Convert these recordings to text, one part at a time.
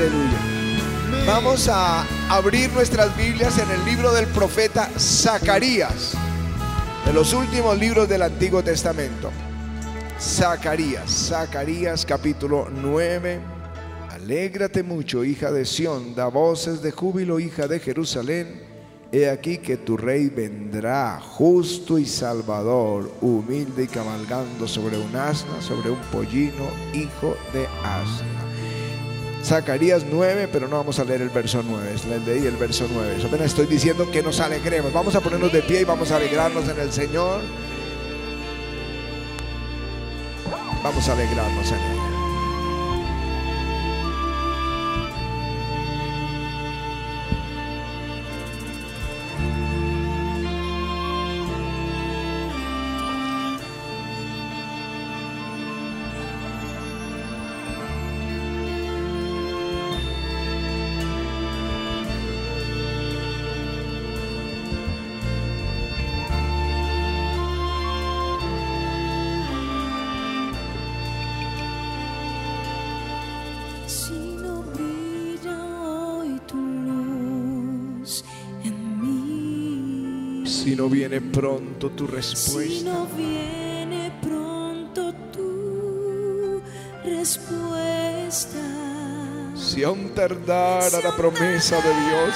Aleluya. Vamos a abrir nuestras Biblias en el libro del profeta Zacarías, de los últimos libros del Antiguo Testamento. Zacarías, Zacarías capítulo 9. Alégrate mucho, hija de Sión, da voces de júbilo, hija de Jerusalén. He aquí que tu rey vendrá, justo y salvador, humilde y cabalgando sobre un asna, sobre un pollino, hijo de asna. Zacarías 9, pero no vamos a leer el verso 9, les leí el verso 9. Eso apenas estoy diciendo que nos alegremos. Vamos a ponernos de pie y vamos a alegrarnos en el Señor. Vamos a alegrarnos en Él. Viene pronto tu si respuesta, no viene pronto tu respuesta, si aún tardara la promesa de Dios,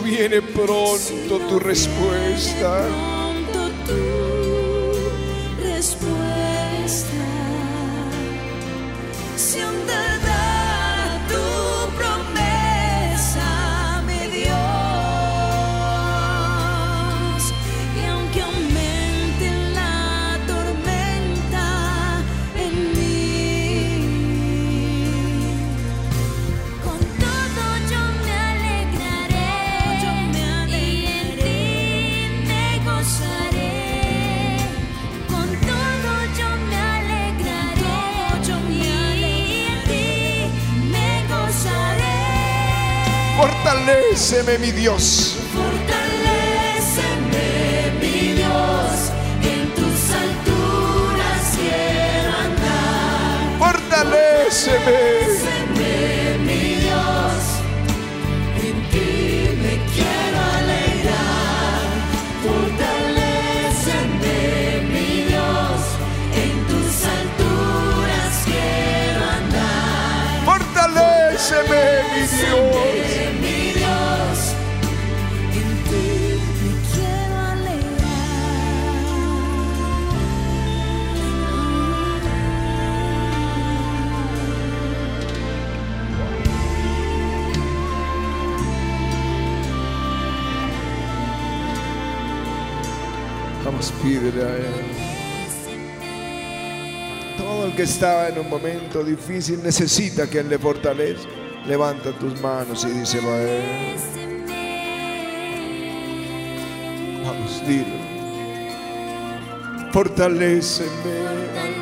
viene pronto tu respuesta, fortaléceme mi Dios. Él. Todo el que está en un momento difícil necesita Él le fortalezca. Levanta tus manos y díselo a Él. Vamos, dile. Fortaléceme.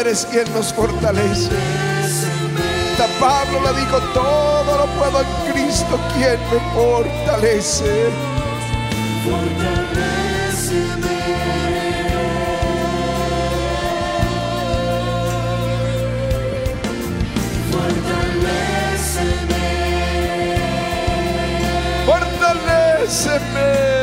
Eres quien nos fortalece. San Pablo le dijo, todo lo puedo en Cristo quien me fortalece. Fortaléceme. poderosa.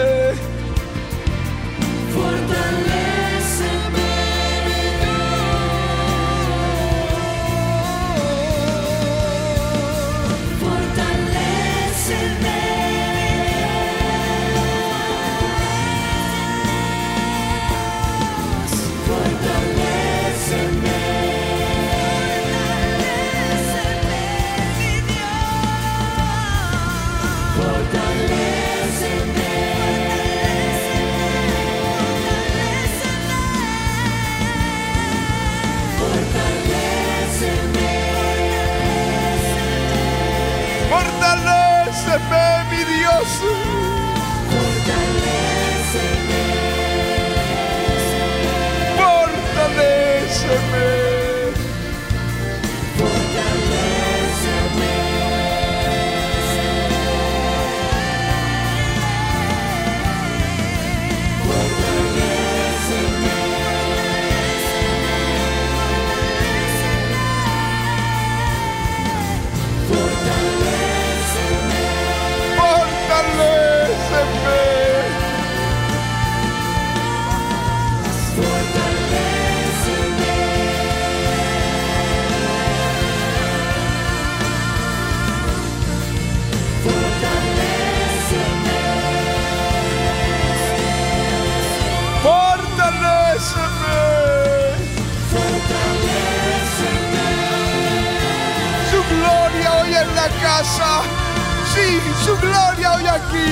Su gloria hoy aquí.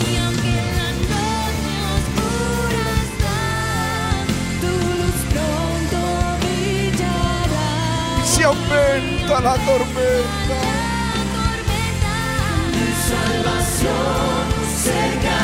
Y aunque la noche oscura está, tu luz pronto brillará. Y se aumenta la tormenta. Mi salvación cerca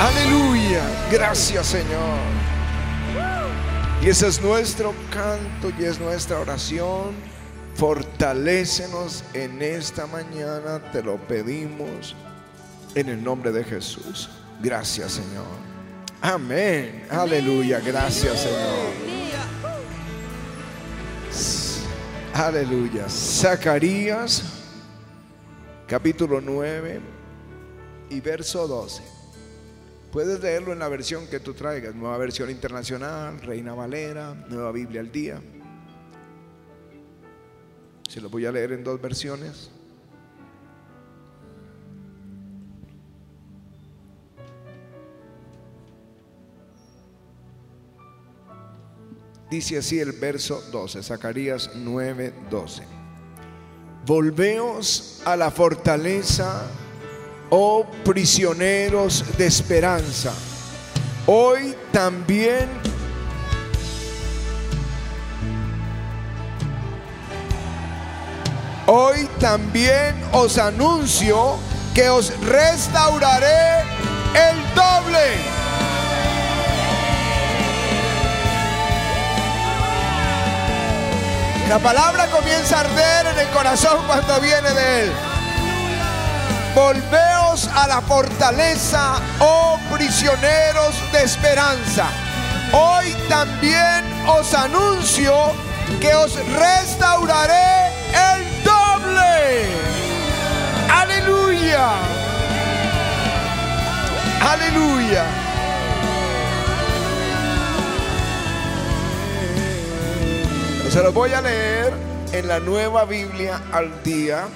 Aleluya. Gracias Señor. Y ese es nuestro canto y es nuestra oración. Fortalécenos en esta mañana, te lo pedimos en el nombre de Jesús. Gracias Señor. Amén. Aleluya. Gracias Señor. Aleluya. Zacarías capítulo 9 y verso 12. Puedes leerlo en la versión que tú traigas, nueva versión internacional, Reina Valera, nueva Biblia al día. Se lo voy a leer en dos versiones. Dice así el verso 12, Zacarías 9, 12. Volveos a la fortaleza, oh prisioneros de esperanza. Hoy también Hoy también os anuncio que os restauraré el doble. La palabra comienza a arder en el corazón cuando viene de él. Volveos a la fortaleza, oh prisioneros de esperanza. Hoy también os anuncio que os restauraré el doble. Aleluya. Aleluya. Se los voy a leer en la nueva Biblia al día,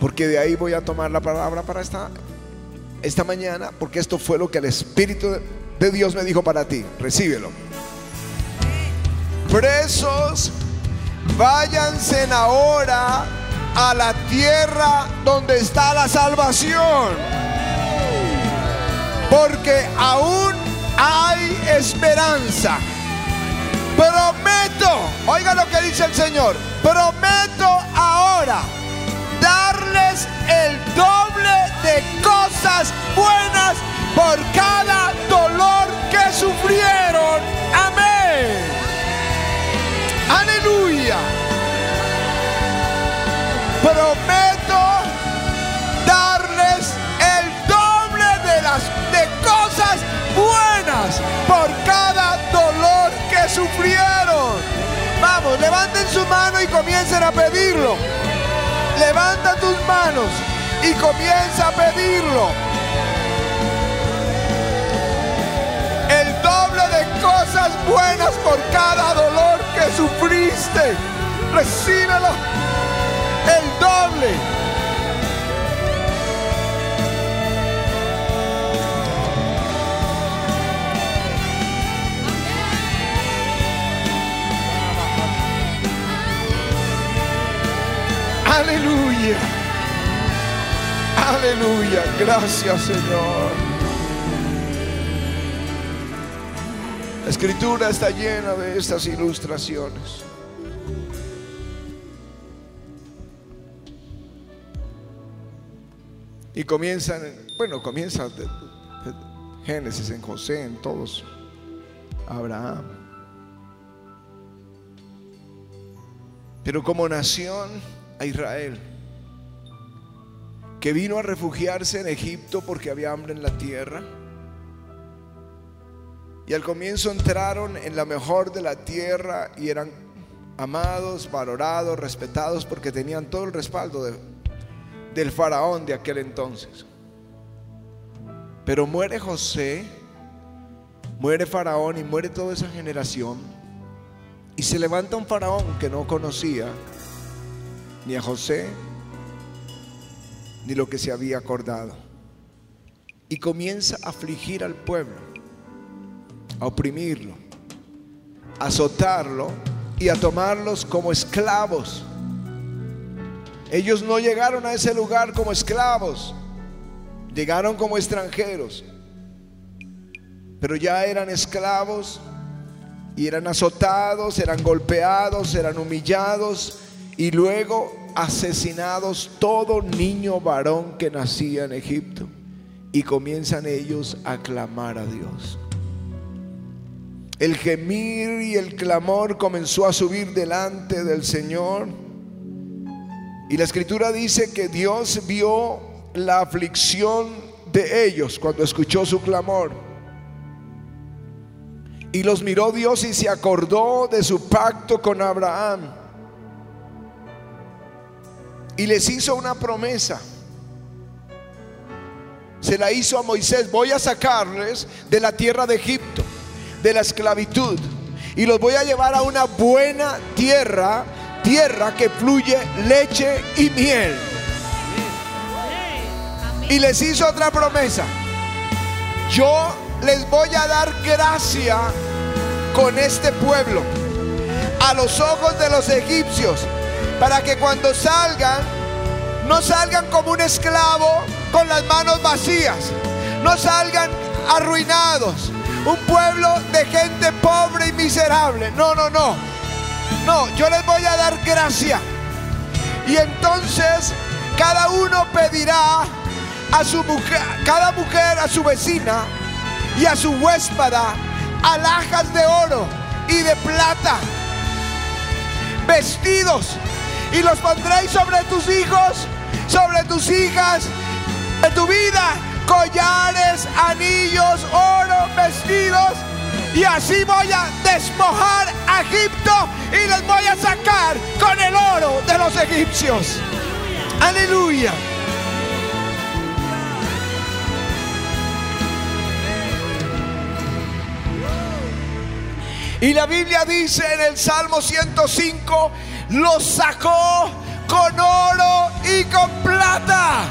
porque de ahí voy a tomar la palabra para esta, esta mañana, porque esto fue lo que el Espíritu de Dios me dijo para ti. Recíbelo. Presos, váyanse ahora a la tierra donde está la salvación, porque aún hay esperanza. Prometo, oiga lo que dice el Señor, prometo ahora darles el doble de cosas buenas por cada dolor que sufrieron. Amén. Aleluya. Prometo darles el doble de las de cosas buenas por cada dolor que sufrieron. Vamos, levanten su mano y comiencen a pedirlo. Levanta tus manos y comienza a pedirlo. El doble de cosas buenas por cada dolor que sufriste. Recíbelo. El doble. Aleluya. Aleluya. Gracias Señor. La escritura está llena de estas ilustraciones. Y comienzan, bueno, comienza de- de- Génesis en José, en todos. Abraham. Pero como nación a Israel, que vino a refugiarse en Egipto porque había hambre en la tierra. Y al comienzo entraron en la mejor de la tierra y eran amados, valorados, respetados porque tenían todo el respaldo de- del faraón de aquel entonces. Pero muere José, muere faraón y muere toda esa generación. Y se levanta un faraón que no conocía ni a José ni lo que se había acordado. Y comienza a afligir al pueblo, a oprimirlo, a azotarlo y a tomarlos como esclavos. Ellos no llegaron a ese lugar como esclavos, llegaron como extranjeros, pero ya eran esclavos y eran azotados, eran golpeados, eran humillados y luego asesinados todo niño varón que nacía en Egipto. Y comienzan ellos a clamar a Dios. El gemir y el clamor comenzó a subir delante del Señor. Y la escritura dice que Dios vio la aflicción de ellos cuando escuchó su clamor. Y los miró Dios y se acordó de su pacto con Abraham. Y les hizo una promesa. Se la hizo a Moisés. Voy a sacarles de la tierra de Egipto, de la esclavitud. Y los voy a llevar a una buena tierra, tierra que fluye leche y miel. Y les hizo otra promesa. Yo les voy a dar gracia con este pueblo a los ojos de los egipcios para que cuando salgan no salgan como un esclavo con las manos vacías, no salgan arruinados, un pueblo de gente pobre y miserable. No, no, no. No, yo les voy a dar gracia. Y entonces cada uno pedirá a su mujer, cada mujer a su vecina y a su huéspada alhajas de oro y de plata, vestidos, y los pondréis sobre tus hijos, sobre tus hijas, de tu vida, collares, anillos, oro, vestidos, y así voy a despojar a Egipto y les voy a sacar con el oro de los egipcios. Aleluya. Y la Biblia dice en el Salmo 105, los sacó con oro y con plata.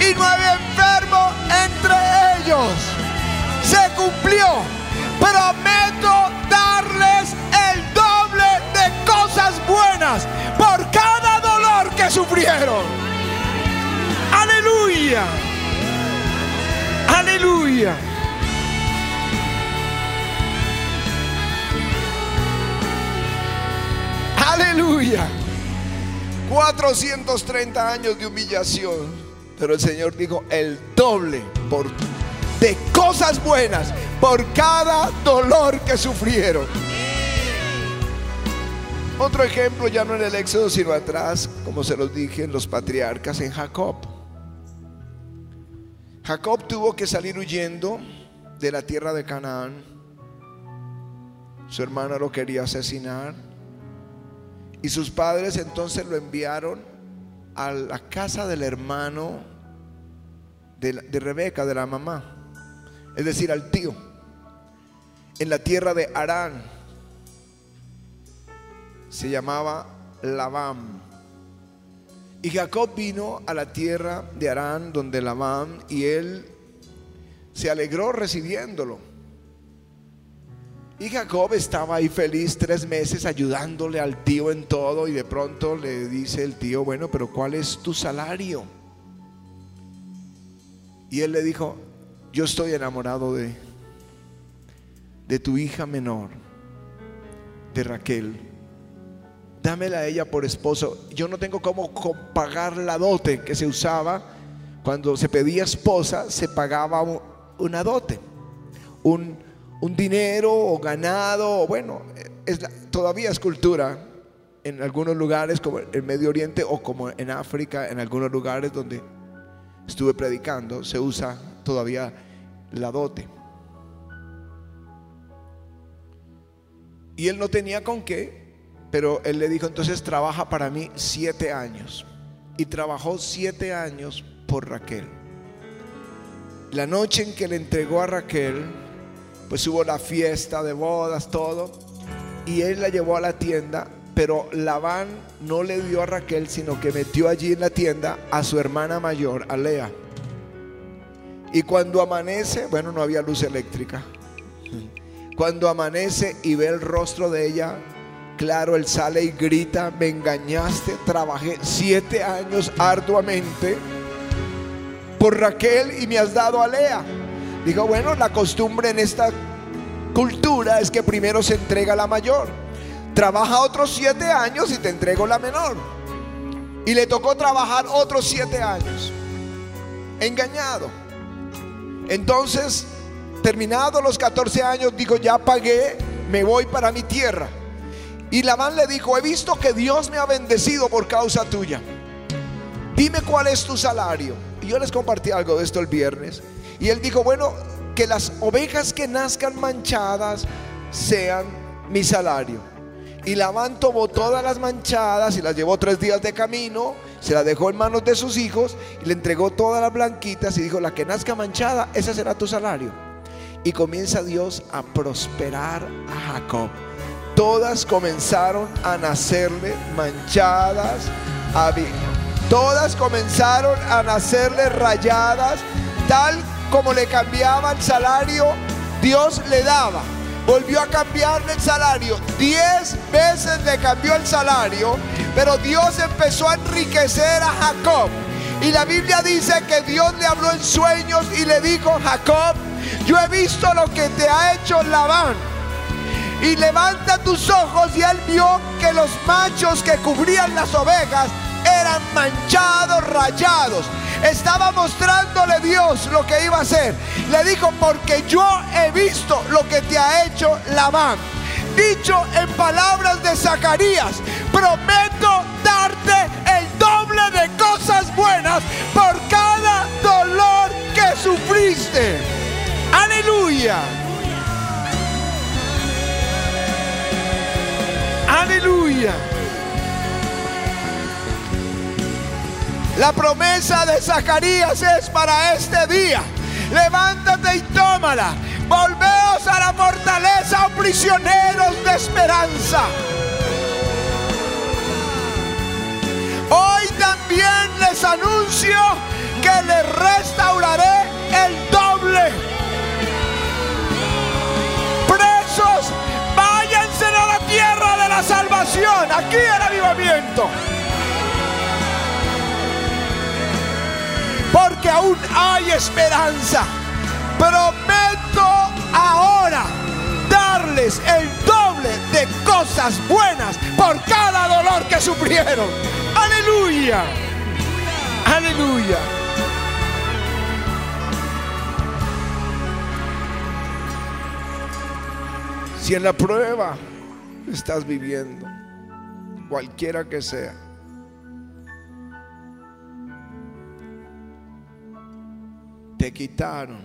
Y no había enfermo entre ellos. Se cumplió. Prometo darles el doble de cosas buenas por cada dolor que sufrieron. Aleluya. Aleluya. Aleluya. 430 años de humillación. Pero el Señor dijo el doble por, de cosas buenas por cada dolor que sufrieron. Otro ejemplo ya no en el Éxodo, sino atrás, como se los dije, en los patriarcas, en Jacob. Jacob tuvo que salir huyendo de la tierra de Canaán. Su hermano lo quería asesinar. Y sus padres entonces lo enviaron a la casa del hermano de, Rebeca, de la mamá. Es decir, al tío. En la tierra de Arán. Se llamaba Labán. Y Jacob vino a la tierra de Arán, donde Labán, y él se alegró recibiéndolo. Y Jacob estaba ahí feliz tres meses ayudándole al tío en todo y de pronto le dice el tío, bueno, pero ¿cuál es tu salario? Y él le dijo, yo estoy enamorado de, de tu hija menor, de Raquel. Dámela a ella por esposo. Yo no tengo cómo pagar la dote que se usaba cuando se pedía esposa, se pagaba un- una dote, un, un dinero o ganado, bueno, es todavía es cultura en algunos lugares como el Medio Oriente o como en África, en algunos lugares donde estuve predicando, se usa todavía la dote. Y él no tenía con qué, pero él le dijo, entonces trabaja para mí siete años. Y trabajó siete años por Raquel. La noche en que le entregó a Raquel, pues hubo la fiesta de bodas, todo. Y él la llevó a la tienda, pero Labán no le dio a Raquel, sino que metió allí en la tienda a su hermana mayor, a Lea. Y cuando amanece, bueno, no había luz eléctrica. Cuando amanece y ve el rostro de ella, claro, él sale y grita, me engañaste, trabajé siete años arduamente por Raquel y me has dado a Lea. Dijo, bueno, la costumbre en esta cultura es que primero se entrega la mayor. Trabaja otros siete años y te entrego la menor. Y le tocó trabajar otros siete años. Engañado. Entonces, terminados los 14 años, dijo, ya pagué, me voy para mi tierra. Y Labán le dijo, he visto que Dios me ha bendecido por causa tuya. Dime cuál es tu salario. Y yo les compartí algo de esto el viernes. Y él dijo, bueno, que las ovejas que nazcan manchadas sean mi salario. Y Labán tomó todas las manchadas y las llevó tres días de camino, se las dejó en manos de sus hijos y le entregó todas las blanquitas y dijo, la que nazca manchada, ese será tu salario. Y comienza Dios a prosperar a Jacob. Todas comenzaron a nacerle manchadas, a todas comenzaron a nacerle rayadas, tal como le cambiaba el salario, Dios le daba. Volvió a cambiarle el salario. Diez veces le cambió el salario. Pero Dios empezó a enriquecer a Jacob. Y la Biblia dice que Dios le habló en sueños y le dijo, Jacob, yo he visto lo que te ha hecho Labán. Y levanta tus ojos y él vio que los machos que cubrían las ovejas eran manchados, rayados. Estaba mostrándole Dios lo que iba a hacer. Le dijo, porque yo he visto lo que te ha hecho Labán. Dicho en palabras de Zacarías, prometo darte el doble de cosas buenas por cada dolor que sufriste. Aleluya. Aleluya. La promesa de Zacarías es para este día. Levántate y tómala. Volveos a la fortaleza, oh prisioneros de esperanza. Hoy también les anuncio que les restauraré el doble. Presos, váyanse a la tierra de la salvación. Aquí el avivamiento. Porque aún hay esperanza. Prometo ahora darles el doble de cosas buenas por cada dolor que sufrieron. Aleluya. Aleluya. Si en la prueba estás viviendo, cualquiera que sea, te quitaron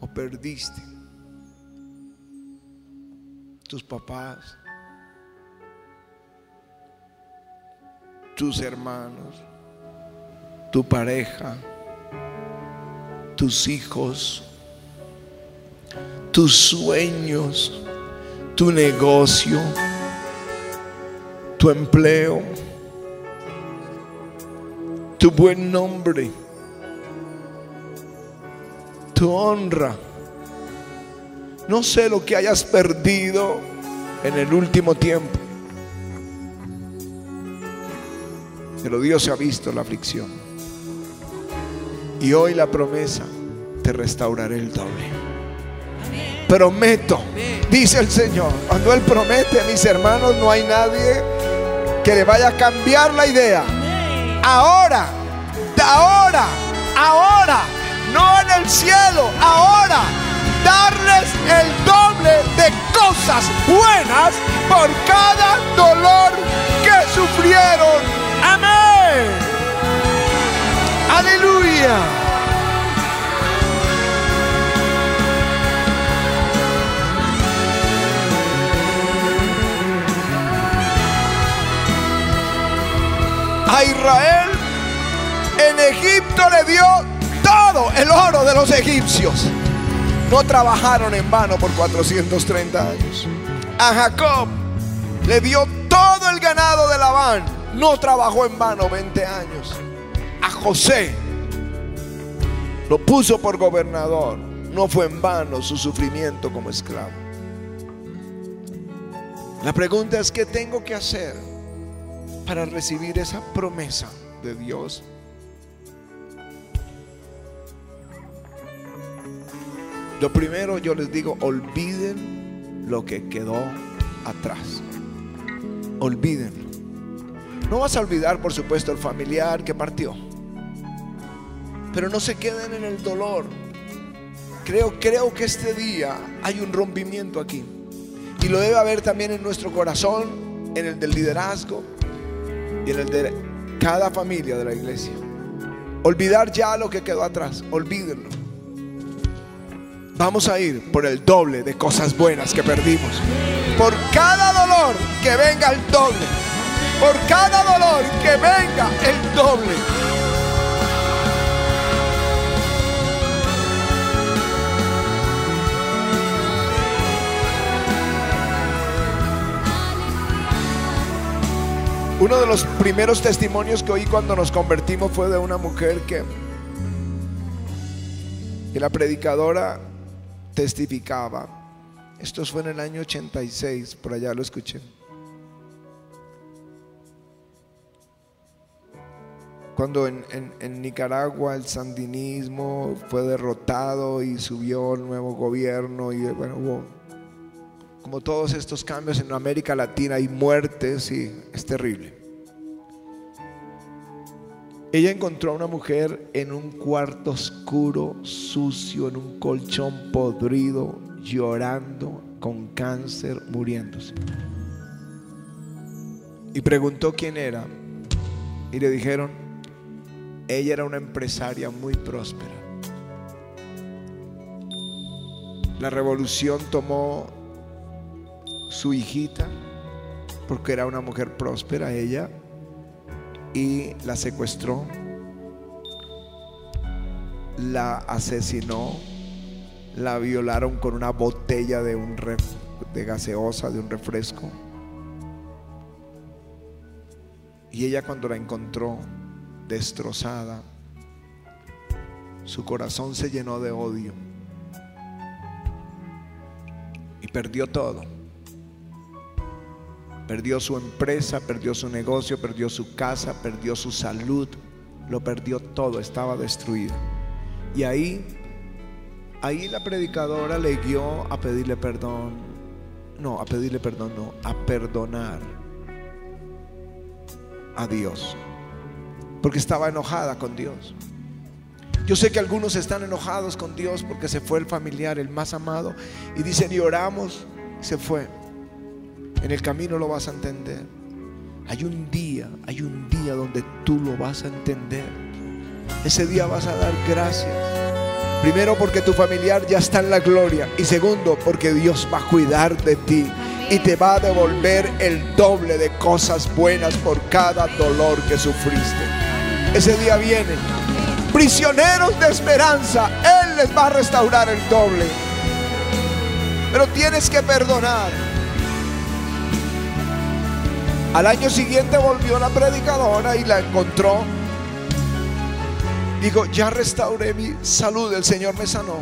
o perdiste tus papás, tus hermanos, tu pareja, tus hijos, tus sueños, tu negocio, tu empleo, tu buen nombre tu honra, No sé lo que hayas perdido en el último tiempo. Pero Dios ha visto la aflicción. Y hoy la promesa, te restauraré el doble. Prometo, dice el Señor. Cuando Él promete, mis hermanos, no hay nadie que le vaya a cambiar la idea. Ahora, ahora, ahora, no en el cielo, ahora, darles el doble de cosas buenas por cada dolor que sufrieron. Amén. Aleluya. A Israel en Egipto le dio el oro de los egipcios. No trabajaron en vano por 430 años. A Jacob le dio todo el ganado de Labán. No trabajó en vano 20 años. A José lo puso por gobernador. No fue en vano su sufrimiento como esclavo. La pregunta es, ¿qué tengo que hacer para recibir esa promesa de Dios? Lo primero yo les digo, olviden lo que quedó atrás. Olvídenlo. No vas a olvidar, por supuesto, el familiar que partió. Pero no se queden en el dolor. Creo, creo que este día hay un rompimiento aquí. Y lo debe haber también en nuestro corazón, en el del liderazgo y en el de cada familia de la iglesia. Olvidar ya lo que quedó atrás. Olvídenlo. Vamos a ir por el doble de cosas buenas que perdimos. Por cada dolor que venga el doble. Por cada dolor que venga el doble. Uno de los primeros testimonios que oí cuando nos convertimos fue de una mujer que, que la predicadora testificaba. Esto fue en el año 86, por allá lo escuché. Cuando en, en- Nicaragua el sandinismo fue derrotado y subió el nuevo gobierno y bueno, hubo como todos estos cambios en América Latina hay muertes y es terrible. Ella encontró a una mujer en un cuarto oscuro, sucio, en un colchón podrido, llorando, con cáncer, muriéndose. Y preguntó quién era. Y le dijeron, ella era una empresaria muy próspera. La revolución tomó su hijita, porque era una mujer próspera ella, y la secuestró, la asesinó, la violaron con una botella de, un ref- de gaseosa, de un refresco. Y ella cuando la encontró destrozada, su corazón se llenó de odio y perdió todo. Perdió su empresa, perdió su negocio, perdió su casa, perdió su salud, lo perdió todo, estaba destruido. Y ahí, ahí la predicadora le guió a pedirle perdón. No, a pedirle perdón, no, a perdonar a Dios. Porque estaba enojada con Dios. Yo sé que algunos están enojados con Dios porque se fue el familiar, el más amado, y dicen, y oramos, se fue. En el camino lo vas a entender. Hay un día, hay un día donde tú lo vas a entender. Ese día vas a dar gracias. Primero porque tu familiar ya está en la gloria. Y segundo porque Dios va a cuidar de ti. Y te va a devolver el doble de cosas buenas por cada dolor que sufriste. Ese día viene. Prisioneros de esperanza. Él les va a restaurar el doble. Pero tienes que perdonar. Al año siguiente volvió la predicadora y la encontró. Digo, ya restauré mi salud, el Señor me sanó.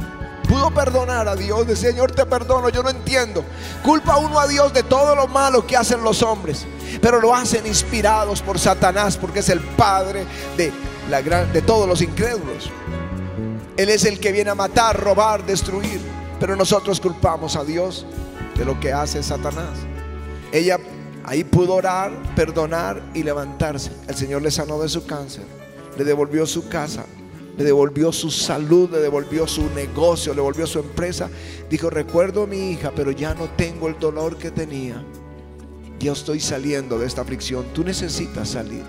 Pudo perdonar a Dios, de Señor te perdono, yo no entiendo. Culpa uno a Dios de todo lo malo que hacen los hombres, pero lo hacen inspirados por Satanás porque es el padre de, la gran, de todos los incrédulos. Él es el que viene a matar, robar, destruir, pero nosotros culpamos a Dios de lo que hace Satanás. Ella ahí pudo orar, perdonar y levantarse. El Señor le sanó de su cáncer, le devolvió su casa, le devolvió su salud, le devolvió su negocio, le devolvió su empresa. Dijo, recuerdo a mi hija, pero ya no tengo el dolor que tenía. Yo estoy saliendo de esta aflicción. Tú necesitas salir.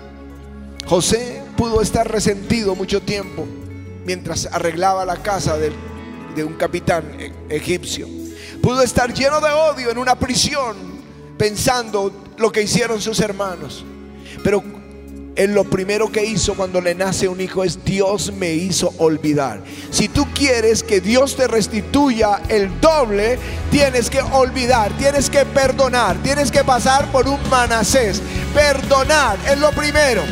José pudo estar resentido mucho tiempo mientras arreglaba la casa de, de un capitán e- egipcio. Pudo estar lleno de odio en una prisión pensando lo que hicieron sus hermanos. Pero él lo primero que hizo cuando le nace un hijo es Dios me hizo olvidar. Si tú quieres que Dios te restituya el doble, tienes que olvidar, tienes que perdonar, tienes que pasar por un manasés. Perdonar es lo primero.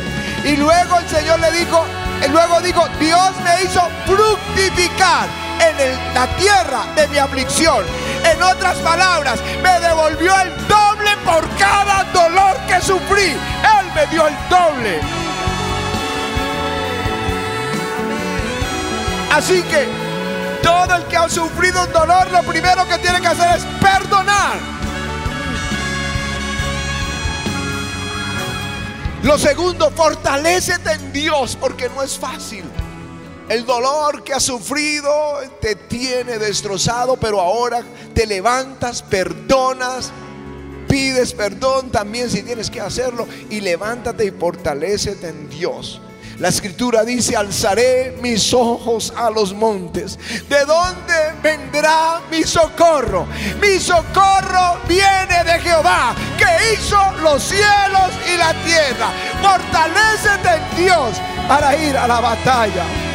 Y luego el Señor le dijo, luego dijo, Dios me hizo fructificar en la tierra de mi aflicción. En otras palabras, me devolvió el doble por cada dolor que sufrí. Él me dio el doble. Así que todo el que ha sufrido un dolor, lo primero que tiene que hacer es perdonar. Lo segundo, fortalécete en Dios porque no es fácil. El dolor que has sufrido te tiene destrozado, pero ahora te levantas, perdonas, pides perdón también si tienes que hacerlo y levántate y fortalécete en Dios. La escritura dice, alzaré mis ojos a los montes. ¿De dónde vendrá mi socorro? Mi socorro viene de Jehová, que hizo los cielos y la tierra. Fortalécete en Dios para ir a la batalla.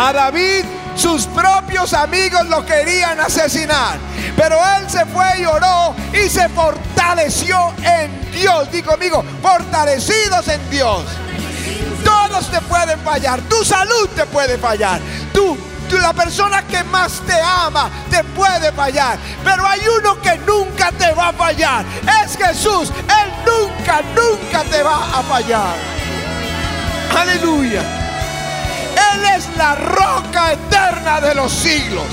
A David sus propios amigos lo querían asesinar, pero él se fue y oró y se fortaleció en Dios. Digo amigo, fortalecidos en Dios. Todos te pueden fallar, tu salud te puede fallar, tú, tú, la persona que más te ama te puede fallar, pero hay uno que nunca te va a fallar, es Jesús, Él nunca, nunca te va a fallar. Aleluya. Él es la roca eterna de los siglos.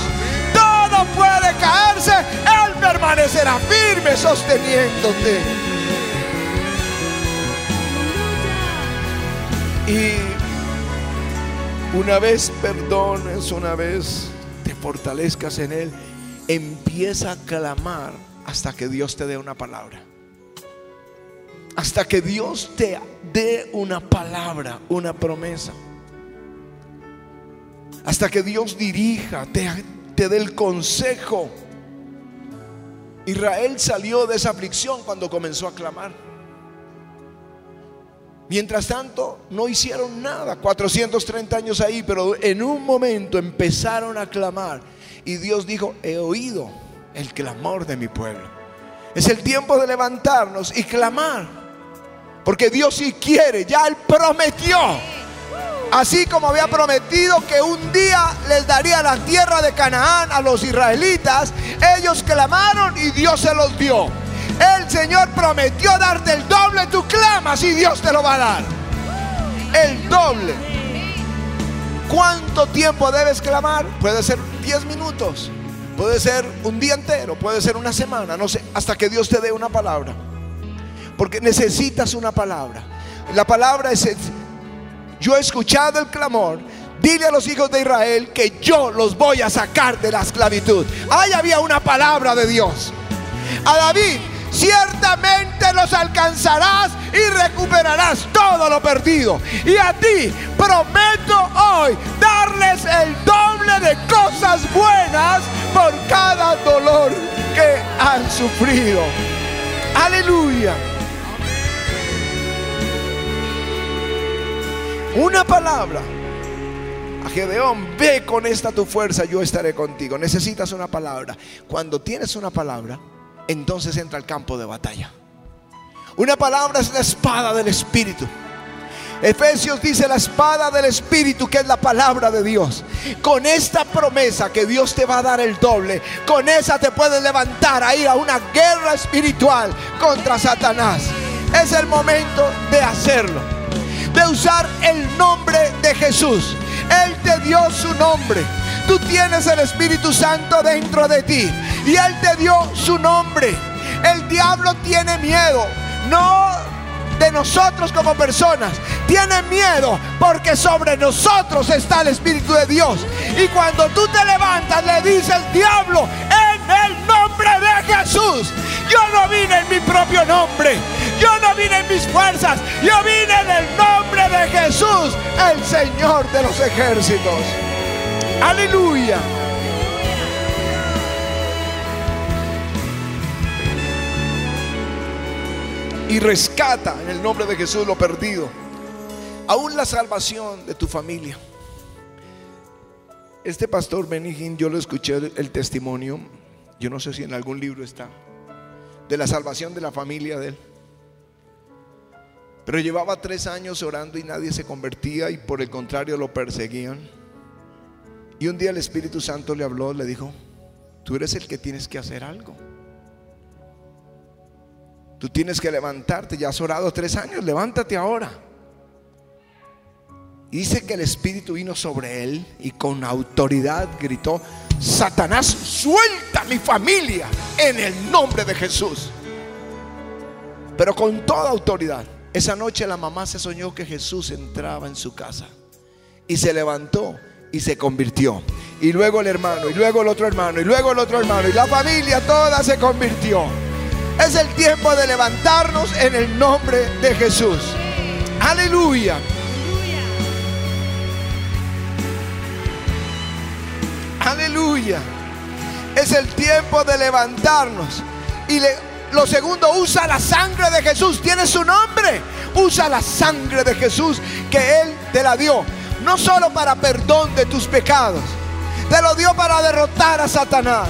Todo puede caerse, Él permanecerá firme sosteniéndote. Y una vez perdones, una vez te fortalezcas en Él, empieza a clamar hasta que Dios te dé una palabra. Hasta que Dios te dé una palabra, una promesa. Hasta que Dios dirija, te, dé el consejo. Israel salió de esa aflicción cuando comenzó a clamar. Mientras tanto, no hicieron nada. 430 años ahí, pero en un momento empezaron a clamar. Y Dios dijo, he oído el clamor de mi pueblo. Es el tiempo de levantarnos y clamar. Porque Dios sí quiere, ya Él prometió. Así como había prometido que un día les daría la tierra de Canaán a los israelitas, ellos clamaron y Dios se los dio. El Señor prometió darte el doble, tú clamas y Dios te lo va a dar. El doble. ¿Cuánto tiempo debes clamar? Puede ser 10 minutos, puede ser un día entero, puede ser una semana, no sé, hasta que Dios te dé una palabra. Porque necesitas una palabra. La palabra es, yo he escuchado el clamor. Dile a los hijos de Israel que yo los voy a sacar de la esclavitud. Ahí había una palabra de Dios. A David, ciertamente los alcanzarás y recuperarás todo lo perdido. Y a ti prometo hoy darles el doble de cosas buenas por cada dolor que han sufrido. Aleluya. Una palabra. A Gedeón, ve con esta tu fuerza, yo estaré contigo. Necesitas una palabra. Cuando tienes una palabra, entonces entra al campo de batalla. Una palabra es la espada del Espíritu. Efesios dice la espada del Espíritu, que es la palabra de Dios. Con esta promesa que Dios te va a dar el doble, con esa te puedes levantar a ir a una guerra espiritual contra Satanás. Es el momento de hacerlo, de usar el nombre de Jesús. Él te dio su nombre. Tú tienes el Espíritu Santo dentro de ti y Él te dio su nombre. El diablo tiene miedo. No de nosotros como personas. Tiene miedo porque sobre nosotros está el Espíritu de Dios. Y cuando tú te levantas le dice el diablo, en el nombre de Jesús. Yo no vine en mi propio nombre. Yo no vine en mis fuerzas. Yo vine en el nombre de Jesús, el Señor de los ejércitos. Aleluya. y rescata en el nombre de Jesús lo perdido. Aún la salvación de tu familia. Este pastor Benigín, yo lo escuché el testimonio, yo no sé si en algún libro está, de la salvación de la familia de él. Pero llevaba tres años orando y nadie se convertía y por el contrario lo perseguían. Y un día el Espíritu Santo le habló, le dijo, tú eres el que tienes que hacer algo. Tú tienes que levantarte, ya has orado tres años, levántate ahora. Dice que el Espíritu vino sobre él y con autoridad gritó, Satanás, suelta mi familia en el nombre de Jesús. Pero con toda autoridad. Esa noche la mamá se soñó que Jesús entraba en su casa y se levantó y se convirtió. Y luego el hermano, y luego el otro hermano, y luego el otro hermano, y la familia toda se convirtió. Es el tiempo de levantarnos en el nombre de Jesús. Aleluya. Aleluya. Es el tiempo de levantarnos. Y lo segundo, usa la sangre de Jesús. Tiene su nombre. Usa la sangre de Jesús que Él te la dio. No solo para perdón de tus pecados. Te lo dio para derrotar a Satanás.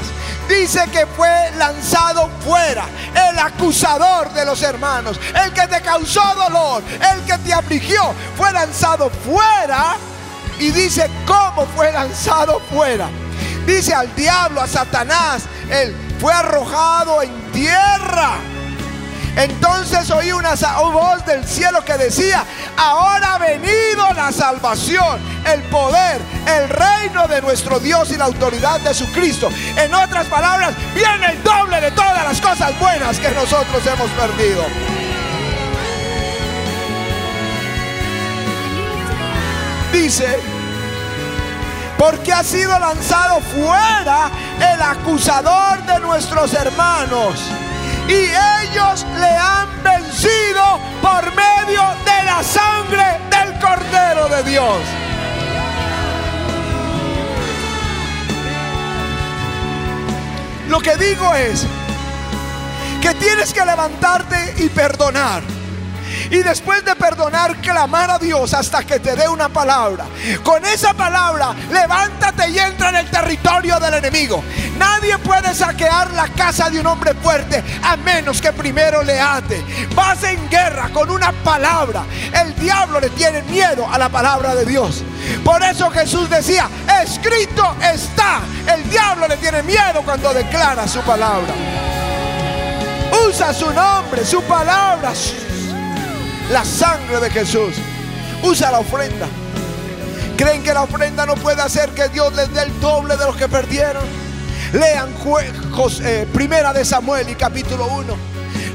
Dice que fue lanzado fuera el acusador de los hermanos, el que te causó dolor, el que te afligió, fue lanzado fuera. Y dice cómo fue lanzado fuera. Dice al diablo, a Satanás, él fue arrojado en tierra. Entonces oí una sa- voz del cielo que decía, ahora ha venido la salvación, el poder, el reino de nuestro Dios y la autoridad de su Cristo. En otras palabras, viene el doble de todas las cosas buenas que nosotros hemos perdido. Dice, porque ha sido lanzado fuera el acusador de nuestros hermanos. Y ellos le han vencido por medio de la sangre del Cordero de Dios. Lo que digo es que tienes que levantarte y perdonar. Y después de perdonar, clamar a Dios hasta que te dé una palabra. Con esa palabra, levántate y entra en el territorio del enemigo. Nadie puede saquear la casa de un hombre fuerte a menos que primero le ate. Vas en guerra con una palabra. El diablo le tiene miedo a la palabra de Dios. Por eso Jesús decía, escrito está. El diablo le tiene miedo cuando declara su palabra. Usa su nombre, su palabra, la sangre de Jesús. Usa la ofrenda. ¿Creen que la ofrenda no puede hacer que Dios les dé el doble de los que perdieron? Lean Jue- Jos- eh, Primera de Samuel y capítulo 1.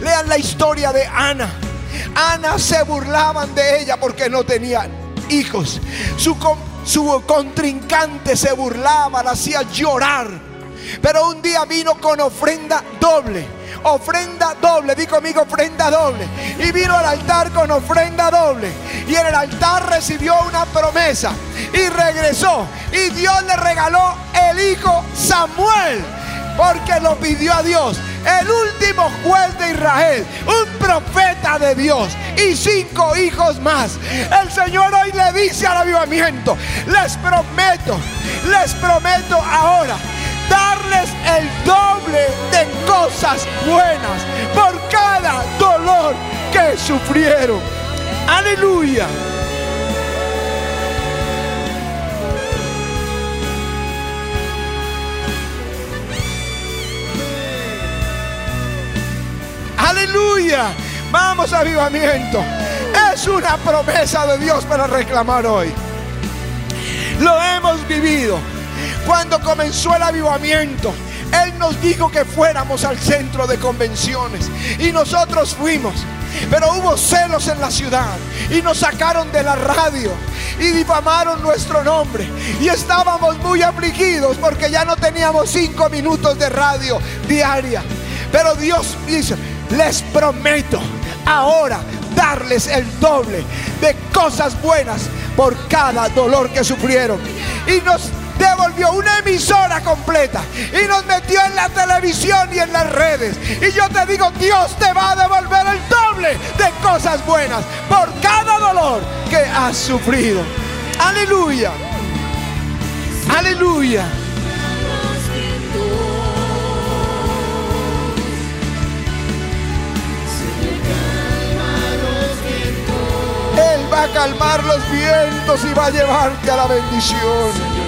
Lean la historia de Ana. Ana se burlaban de ella porque no tenía hijos. Su, su contrincante se burlaba, la hacía llorar. Pero un día vino con ofrenda doble. Ofrenda doble, di conmigo ofrenda doble. Y vino al altar con ofrenda doble. Y en el altar recibió una promesa. Y regresó. Y Dios le regaló el hijo Samuel. Porque lo pidió a Dios. El último juez de Israel. Un profeta de Dios. Y cinco hijos más. El Señor hoy le dice al avivamiento. Les prometo. Les prometo ahora darles el doble de cosas buenas por cada dolor que sufrieron. Aleluya. Aleluya. Vamos a avivamiento. Es una promesa de Dios para reclamar hoy. Lo hemos vivido cuando comenzó el avivamiento, Él nos dijo que fuéramos al centro de convenciones y nosotros fuimos. Pero hubo celos en la ciudad y nos sacaron de la radio y difamaron nuestro nombre. Y estábamos muy afligidos porque ya no teníamos cinco minutos de radio diaria. Pero Dios dice, les prometo ahora darles el doble de cosas buenas por cada dolor que sufrieron. Y nos devolvió una emisora completa y nos metió en la televisión y en las redes. Y yo te digo, Dios te va a devolver el doble de cosas buenas por cada dolor que has sufrido. Aleluya. Aleluya. Él va a calmar los vientos y va a llevarte a la bendición.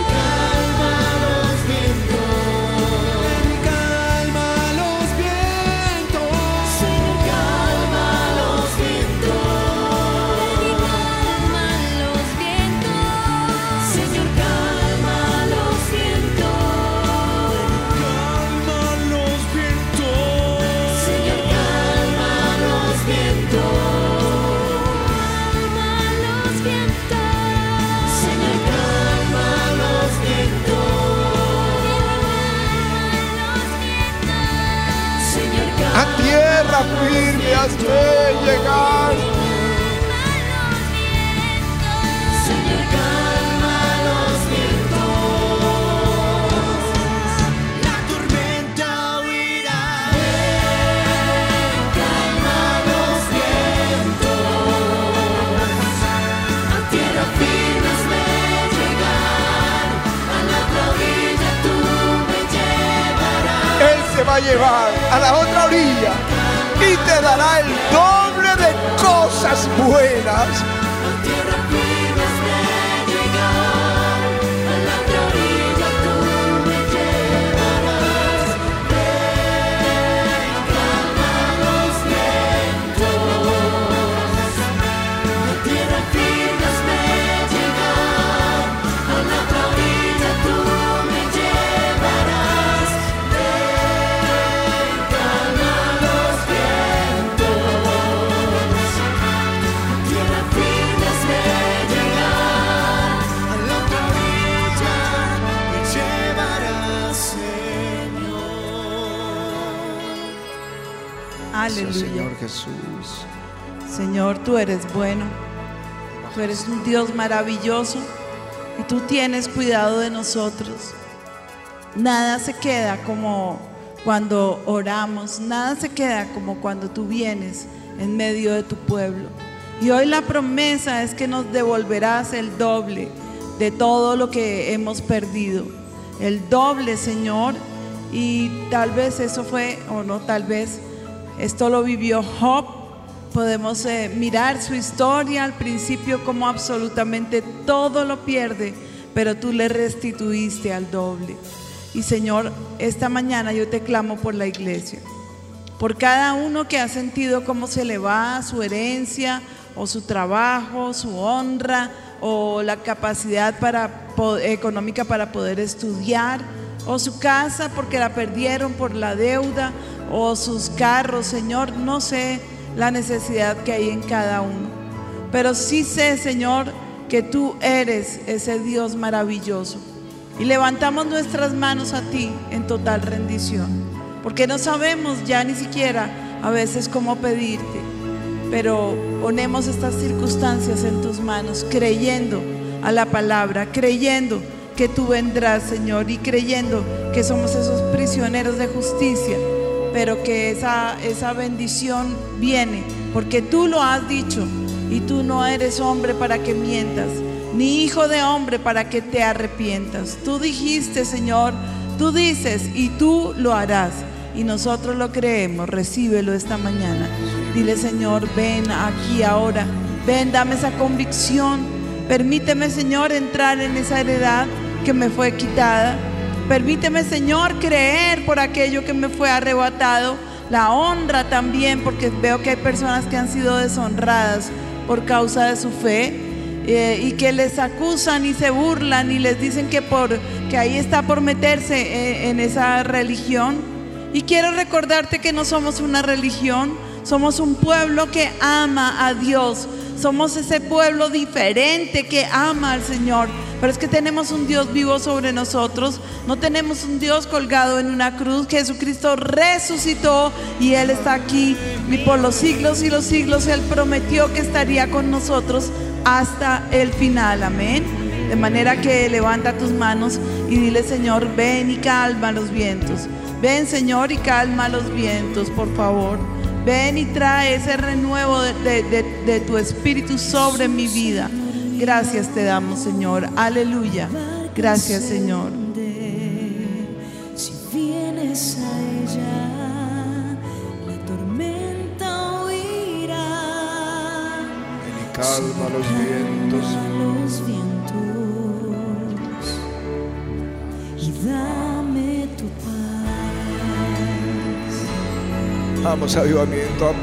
Señor. Aleluya. Señor Jesús. Señor, tú eres bueno. Tú eres un Dios maravilloso y tú tienes cuidado de nosotros. Nada se queda como cuando oramos, nada se queda como cuando tú vienes en medio de tu pueblo. Y hoy la promesa es que nos devolverás el doble de todo lo que hemos perdido. El doble, Señor. Y tal vez eso fue, o no tal vez, esto lo vivió Job. Podemos eh, mirar su historia al principio como absolutamente todo lo pierde, pero tú le restituiste al doble. Y Señor, esta mañana yo te clamo por la iglesia, por cada uno que ha sentido cómo se le va su herencia o su trabajo, su honra o la capacidad económica para poder estudiar o su casa porque la perdieron por la deuda o sus carros, Señor, no sé la necesidad que hay en cada uno. Pero sí sé, Señor, que tú eres ese Dios maravilloso. Y levantamos nuestras manos a ti en total rendición. Porque no sabemos ya ni siquiera a veces cómo pedirte. Pero ponemos estas circunstancias en tus manos, creyendo a la palabra, creyendo que tú vendrás, Señor, y creyendo que somos esos prisioneros de justicia, pero que esa, esa bendición viene, porque tú lo has dicho, y tú no eres hombre para que mientas, ni hijo de hombre para que te arrepientas. Tú dijiste, Señor, tú dices, y tú lo harás. Y nosotros lo creemos, recíbelo esta mañana. Dile, Señor, ven aquí ahora, ven, dame esa convicción. Permíteme, Señor, entrar en esa heredad que me fue quitada. Permíteme, Señor, creer por aquello que me fue arrebatado. la honra también, porque veo que hay personas que han sido deshonradas por causa de su fe eh, y que les acusan y se burlan y les dicen que, por, que ahí está por meterse eh, en esa religión. Y quiero recordarte que no somos una religión, somos un pueblo que ama a Dios. Somos ese pueblo diferente que ama al Señor. Pero es que tenemos un Dios vivo sobre nosotros. No tenemos un Dios colgado en una cruz. Jesucristo resucitó y Él está aquí. Y por los siglos y los siglos Él prometió que estaría con nosotros hasta el final. Amén. De manera que levanta tus manos y dile, Señor, ven y calma los vientos. Ven, Señor, y calma los vientos, por favor. Ven y trae ese renuevo de, de- de- de tu espíritu sobre mi vida. Gracias te damos, Señor. Aleluya. Gracias, Señor. Si vienes a ella, la tormenta huirá. Calma los vientos. Los vientos y dame tu paz. Vamos, avivamiento.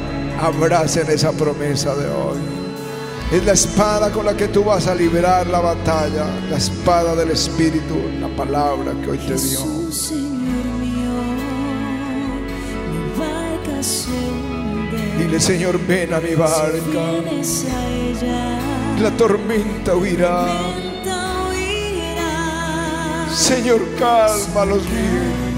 Abracen esa promesa de hoy. Es la espada con la que tú vas a liberar la batalla. La espada del Espíritu, la palabra que hoy te dio. Dile, Señor, ven a mi barca. La tormenta huirá. Señor, calma los vientos.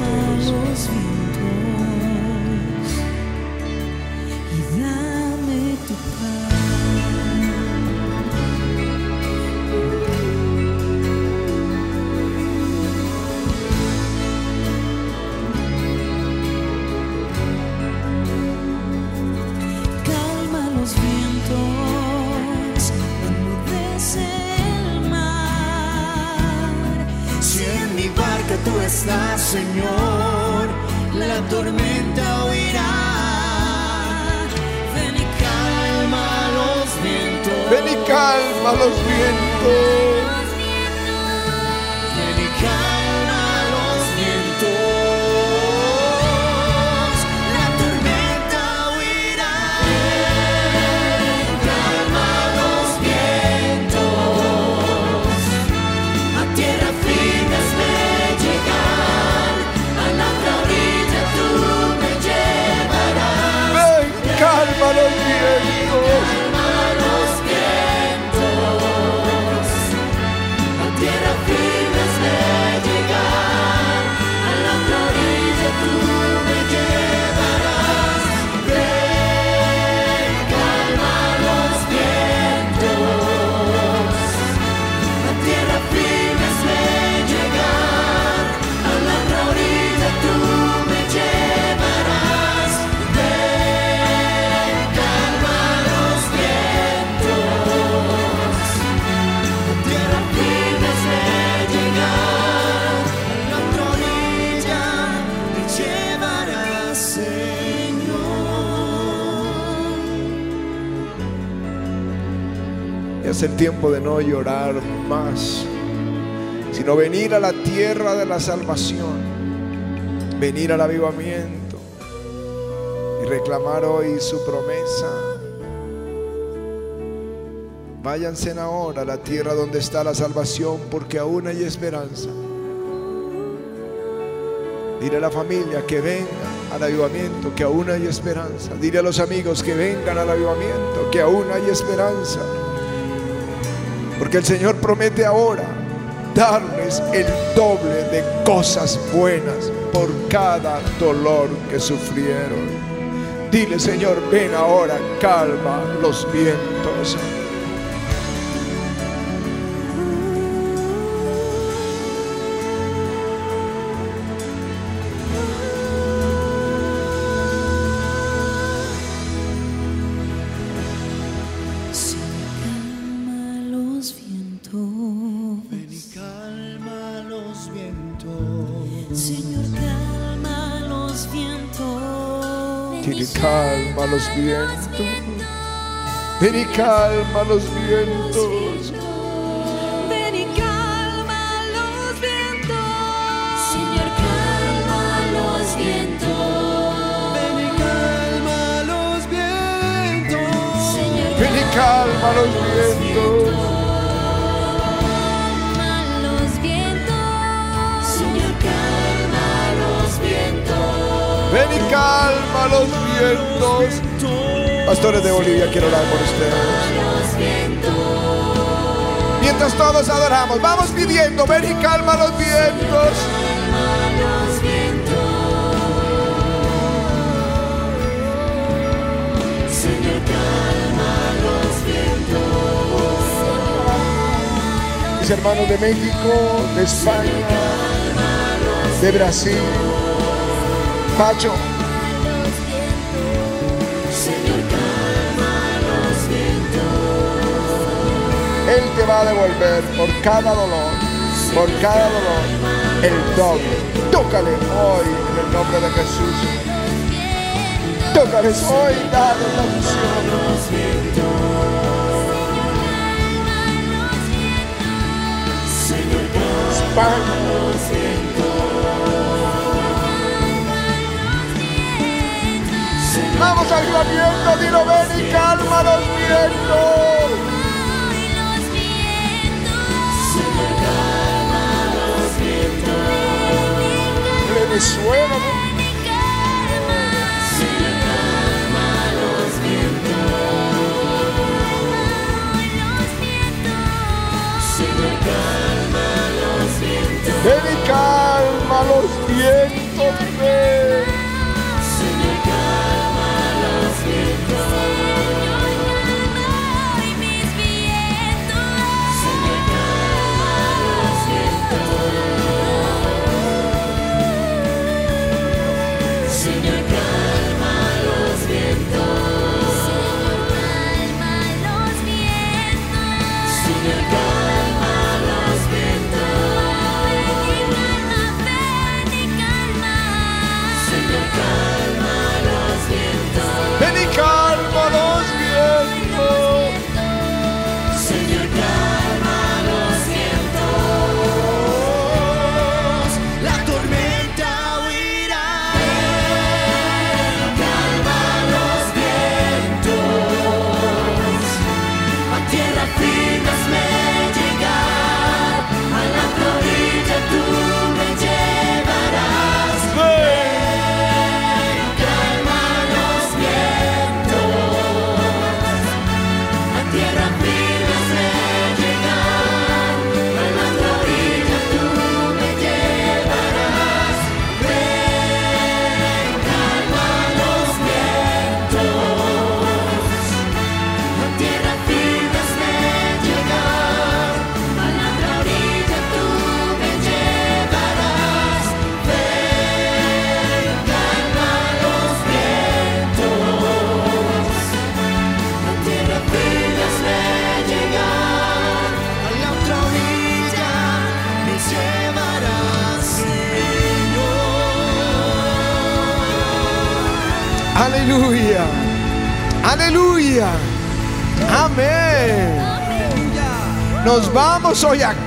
Es el tiempo de no llorar más, sino venir a la tierra de la salvación, venir al avivamiento y reclamar hoy su promesa. Váyanse ahora a la tierra donde está la salvación, porque aún hay esperanza. Dile a la familia que venga al avivamiento, que aún hay esperanza. Dile a los amigos que vengan al avivamiento, que aún hay esperanza. Porque el Señor promete ahora darles el doble de cosas buenas por cada dolor que sufrieron. Dile, Señor, ven ahora, calma los vientos. los vientos. Ven y calma los vientos. Ven y calma los vientos. Señor, calma los vientos. Ven y calma los vientos. Señor, ven y calma los vientos. Ven y calma los vientos Pastores de Bolivia, quiero orar por ustedes. Mientras todos adoramos, vamos pidiendo, ven y calma los vientos. Mis hermanos de México, de España, de Brasil. Pacho, Te va a devolver por cada dolor, por cada dolor, el doble. Tócale hoy en el nombre de Jesús. Tócales hoy, dale la unción. España, Vamos al viento, dilo ven y calma los vientos. Venezuela, ¿no? Ven y calma los vientos, ven.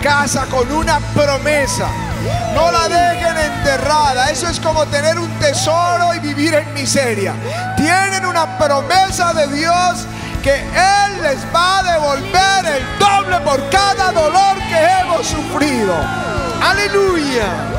Casa con una promesa. No la dejen enterrada. Eso es como tener un tesoro y vivir en miseria. Tienen una promesa de Dios que Él les va a devolver el doble por cada dolor que hemos sufrido. Aleluya.